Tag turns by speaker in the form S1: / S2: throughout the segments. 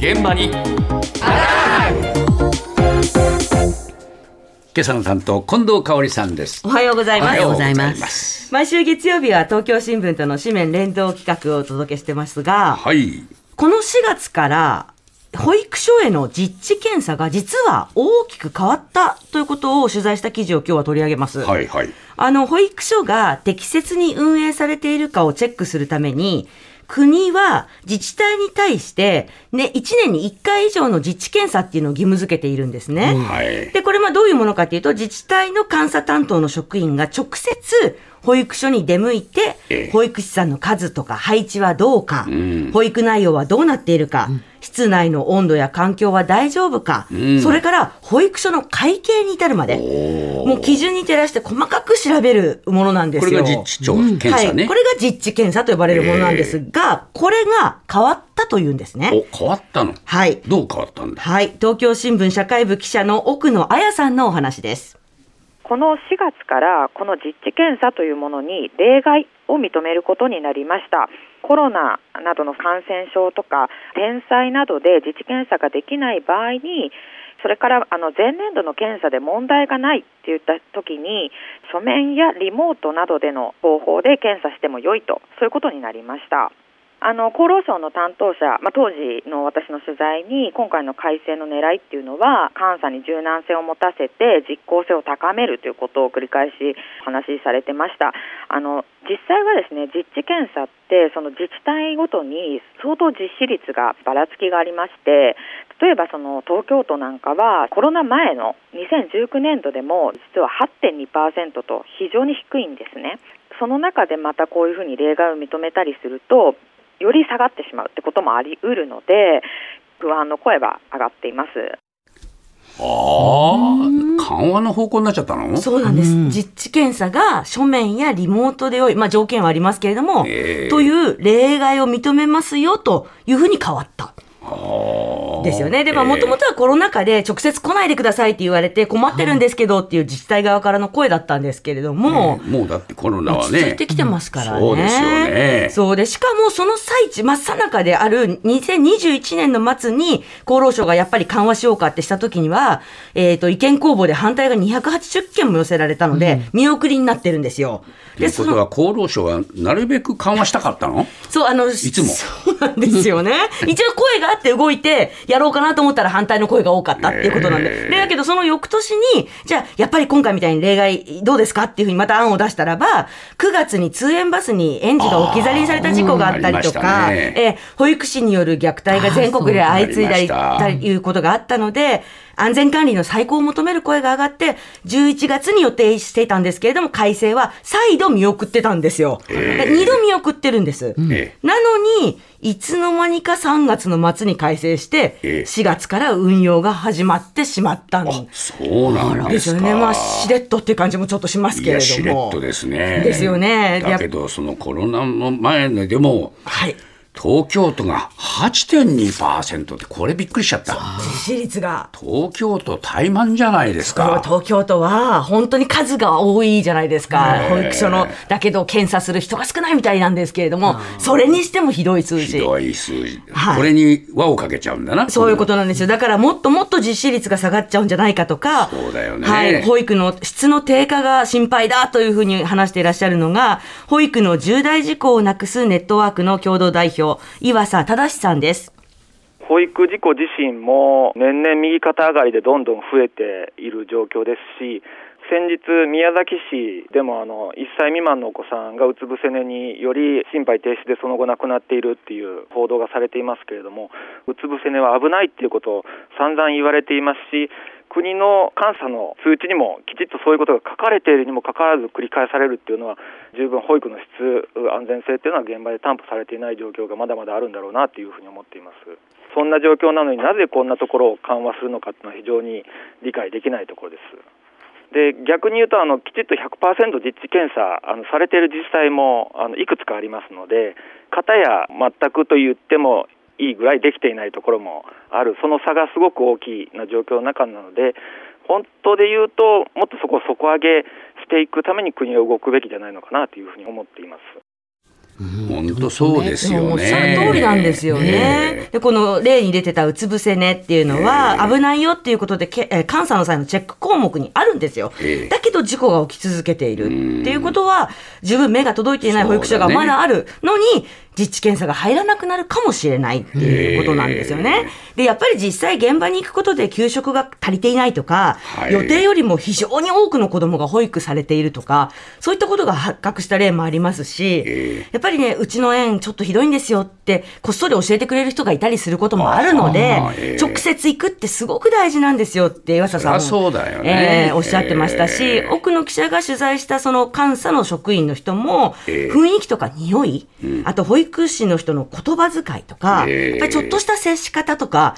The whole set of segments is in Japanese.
S1: 現場に。
S2: 今朝の担当近藤香織さんです。
S3: おはようございます。
S2: おはようございま
S3: す。毎週月曜日は東京新聞との紙面連動企画をお届けしてますが、
S2: はい。
S3: この4月から保育所への実地検査が実は大きく変わったということを取材した記事を今日は取り上げます。
S2: はいはい。
S3: あの、保育所が適切に運営されているかをチェックするために、国は自治体に対して、ね、1年に1回以上の実地検査っていうのを義務付けているんですね。
S2: はい
S3: で、これまあどういうものかというと、自治体の監査担当の職員が直接保育所に出向いて、
S2: ええ
S3: 保育士さんの数とか配置はどうか、
S2: ん
S3: 保育内容はどうなっているか、室内の温度や環境は大丈夫か、
S2: ん
S3: それから保育所の会計に至るまで、もう基準に照らして細かく調べるものなんですよ。
S2: これが実地調検査ね、
S3: はい、これが実地検査と呼ばれるものなんですが、これが変わったというんですね。
S2: お変わったの？
S3: はい。
S2: どう変わったんだ？
S3: はい。東京新聞社会部記者の奥野彩さんのお話です。
S4: この4月からこの実地検査というものに例外を認めることになりました。コロナなどの感染症とか天災などで実地検査ができない場合にそれからあの前年度の検査で問題がないって言った時に書面やリモートなどでの方法で検査しても良いとそういうことになりました。あの厚労省の担当者、まあ、当時の私の取材に今回の改正の狙いっていうのは監査に柔軟性を持たせて実効性を高めるということを繰り返し話しされてました。あの実際はですね実地検査ってその自治体ごとに相当実施率がばらつきがありまして例えばその東京都なんかはコロナ前の2019年度でも実は8.2%と非常に低いんですね。その中でまたこういうふうに例外を認めたりするとより下がってしまうってこともあり得るので不安の声は上がっています。
S2: ああ緩和の方向になっちゃったの？
S3: そうなんです。実地検査が書面やリモートでよい、まあ条件はありますけれども、
S2: ええ
S3: という例外を認めますよというふうに変わった。
S2: ああ
S3: ですよね。で、まあ、もともとはコロナ禍で直接来ないでくださいって言われて困ってるんですけどっていう自治体側からの声だったんですけれども、
S2: ねもうだってコロナは
S3: 落ち着い
S2: ね
S3: てきてますからね。
S2: そうですよね。
S3: そうで、しかもその最中、真っ最中である2021年の末に厚労省がやっぱり緩和しようかってした時には、えっ、と、意見公募で反対が280件も寄せられたので、見送りになってるんですよ。
S2: ということは厚労省はなるべく緩和したかったの？
S3: そう、あの、い
S2: つも。
S3: そうなんですよね。一応声があって動いて、やろうかなと思ったら反対の声が多かったっていうことなんで。
S2: えー。
S3: でだけどその翌年に、じゃあ、やっぱり今回みたいに例外どうですかっていうふうにまた案を出したらば、9月に通園バスに園児が置き去りにされた事故があったりとか、
S2: ね
S3: えー保育士による虐待が全国で相次いだりということがあったので、安全管理の再考を求める声が上がって、11月に予定していたんですけれども、改正は再度見送ってたんですよ。二度見送ってるんです。
S2: え
S3: なのに、いつの間にか3月の末に改正して、
S2: ええ
S3: 4月から運用が始まってしまったん
S2: あそうなん
S3: で
S2: です
S3: よね。まあ、しれっとっていう感じもちょっとします
S2: い
S3: けれども。
S2: やしれっとですね
S3: ですよね
S2: だけどそのコロナの前のでも
S3: はい。
S2: 東京都が8.2%ってこれびっくりしちゃった。
S3: 実施率が。
S2: 東京都怠慢じゃないですか。
S3: 東京都は本当に数が多いじゃないですか、保育所のだけど検査する人が少ないみたいなんですけれども、それにしてもひどい数字。
S2: ひどい数字、
S3: はい。
S2: これに輪をかけちゃうんだな
S3: そういうことなんですよ。だからもっともっと実施率が下がっちゃうんじゃないかとか、
S2: そうだよね。
S3: はい、保育の質の低下が心配だというふうに話していらっしゃるのが、保育の重大事故をなくすネットワークの共同代表、岩佐正さんです。
S5: 保育事故自身も年々右肩上がりでどんどん増えている状況ですし先日、宮崎市でもあの1歳未満のお子さんがうつ伏せ寝により心肺停止でその後亡くなっているっていう報道がされていますけれどもうつ伏せ寝は危ないっていうことを散々言われていますし国の監査の通知にもきちっとそういうことが書かれているにもかかわらず繰り返されるっていうのは十分保育の質安全性っていうのは現場で担保されていない状況がまだまだあるんだろうなというふうに思っています。そんな状況なのになぜこんなところを緩和するのかっていうのは非常に理解できないところです。で逆に言うとあのきちっと100%実地検査あのされている自治体もあのいくつかありますので片や全くと言ってもいいぐらいできていないところもあるその差がすごく大きな状況の中なので本当で言うともっとそこを底上げしていくために国は動くべきじゃないのかなというふうに思っています。
S2: 本当そうですよね。
S3: しゃる通りなんですよね。
S2: ね
S3: で、この例に出てたうつ伏せ寝っていうのは、危ないよっていうことで、けえー監査の際のチェック項目にあるんですよ。
S2: ええ
S3: だけど事故が起き続けているっていうことは、十分目が届いていない保育所がまだあるのに、実地検査が入らなくなるかもしれないっていうことなんですよね。で、やっぱり実際現場に行くことで給食が足りていないとか、
S2: はい
S3: 予定よりも非常に多くの子供が保育されているとか、そういったことが発覚した例もありますし、
S2: え
S3: やっぱりね、うちの園ちょっとひどいんですよって、こっそり教えてくれる人がいたりすることもあるので
S2: え、え。
S3: 直接行くってすごく大事なんですよって岩佐さんも。
S2: そりゃそうだよね。
S3: えーおっしゃってましたし、
S2: ええ。
S3: 奥の記者が取材したその監査の職員の人も、
S2: ええ。
S3: 雰囲気とか匂い、あと保育士の人の言葉遣いとか、
S2: ええ。
S3: やっぱりちょっとした接し方とか、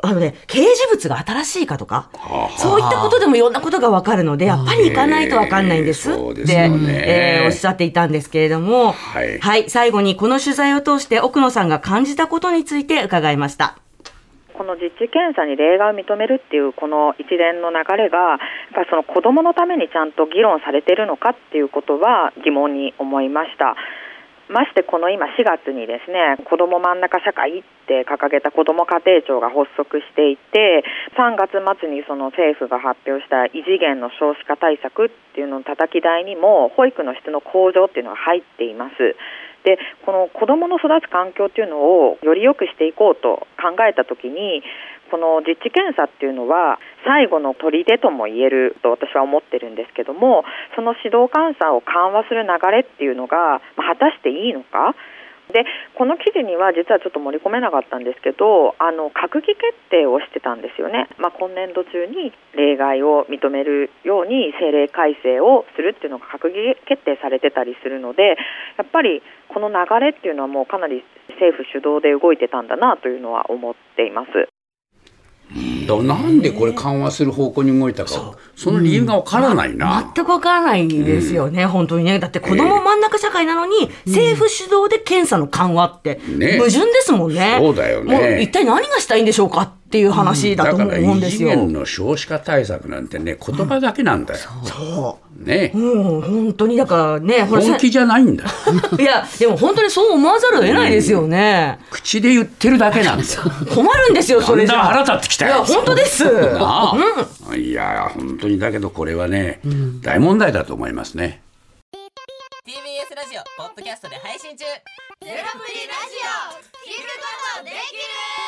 S3: あのね、掲示物が新しいかとか、そういったことでもいろんなことがわかるので、やっぱり行かないとわかんないんですって、
S2: ええそうですよね
S3: えーおっしゃっていたんですけれども、
S2: はい
S3: 最後にこの取材を通して奥野さんが感じたことについて伺いました。
S4: この実地検査に例外を認めるっていうこの一連の流れが、やっぱりその子どものためにちゃんと議論されているのかっていうことは疑問に思いました。ましてこの今4月にですね子ども真ん中社会って掲げた子ども家庭庁が発足していて3月末にその政府が発表した異次元の少子化対策っていうのの叩き台にも保育の質の向上っていうのが入っています。でこの子どもの育つ環境っていうのをより良くしていこうと考えたときにこの実地検査っていうのは最後の砦とも言えると私は思ってるんですけどもその指導監査を緩和する流れっていうのが果たしていいのか？でこの記事には実はちょっと盛り込めなかったんですけどあの閣議決定をしてたんですよね、まあ、今年度中に例外を認めるように政令改正をするっていうのが閣議決定されてたりするのでやっぱりこの流れっていうのはもうかなり政府主導で動いてたんだなというのは思っています。
S2: だからなんでこれ緩和する方向に動いたか、その理由がわからないな。
S3: 全くわからないですよね、本当にね。だって子供真ん中社会なのに、政府主導で検査の緩和って、
S2: ね
S3: 矛盾ですもんね。
S2: そうだよね
S3: もう一体何がしたいんでしょうかっていう話だと思
S2: だから異次
S3: うんですよ。
S2: 元の少子化対策なんてね、言葉だけなんだよ。ね。
S3: もう本当にだからね、ほら
S2: 本気じゃないんだよ。
S3: いや、でも本当にそう思わざるを得ないですよね。
S2: 口で言ってるだけなんだよ。
S3: 困るんですよ、それじゃ。
S2: 腹立ってきたよ
S3: いや、本当です。
S2: なあいや本当にだけどこれはね、大問題だと思いますね。
S1: TBS ラジオポッドキャストで配信中
S6: ゼロプリラジオ聞くことできる